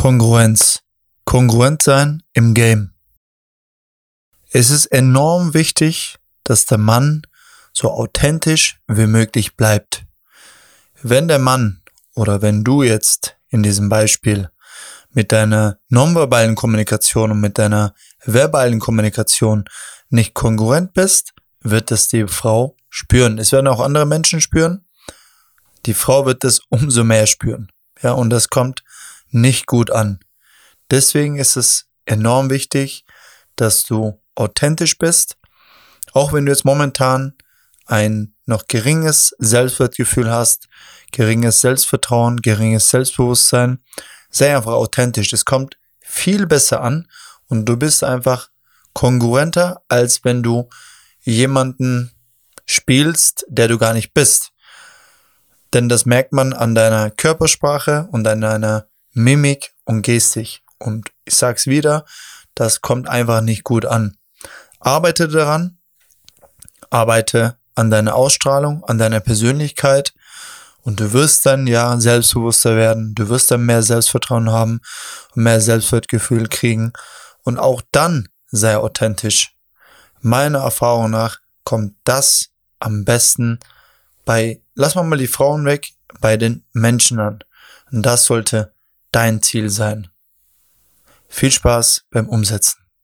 Kongruenz. Kongruent sein im Game. Es ist enorm wichtig, dass der Mann so authentisch wie möglich bleibt. Wenn der Mann oder wenn du jetzt in diesem Beispiel mit deiner nonverbalen Kommunikation und mit deiner verbalen Kommunikation nicht kongruent bist, wird es die Frau spüren. Es werden auch andere Menschen spüren. Die Frau wird es umso mehr spüren. Ja, und das kommt nicht gut an. Deswegen ist es enorm wichtig, dass du authentisch bist, auch wenn du jetzt momentan ein noch geringes Selbstwertgefühl hast, geringes Selbstvertrauen, geringes Selbstbewusstsein, sei einfach authentisch. Es kommt viel besser an und du bist einfach kongruenter, als wenn du jemanden spielst, der du gar nicht bist. Denn das merkt man an deiner Körpersprache und an deiner Mimik und Gestik. Und ich sag's wieder, das kommt einfach nicht gut an. Arbeite daran, arbeite an deiner Ausstrahlung, an deiner Persönlichkeit und du wirst dann ja selbstbewusster werden, du wirst dann mehr Selbstvertrauen haben und mehr Selbstwertgefühl kriegen und auch dann sei authentisch. Meiner Erfahrung nach kommt das am besten bei, lass mal mal die Frauen weg, bei den Menschen an. Und das sollte dein Ziel sein. Viel Spaß beim Umsetzen.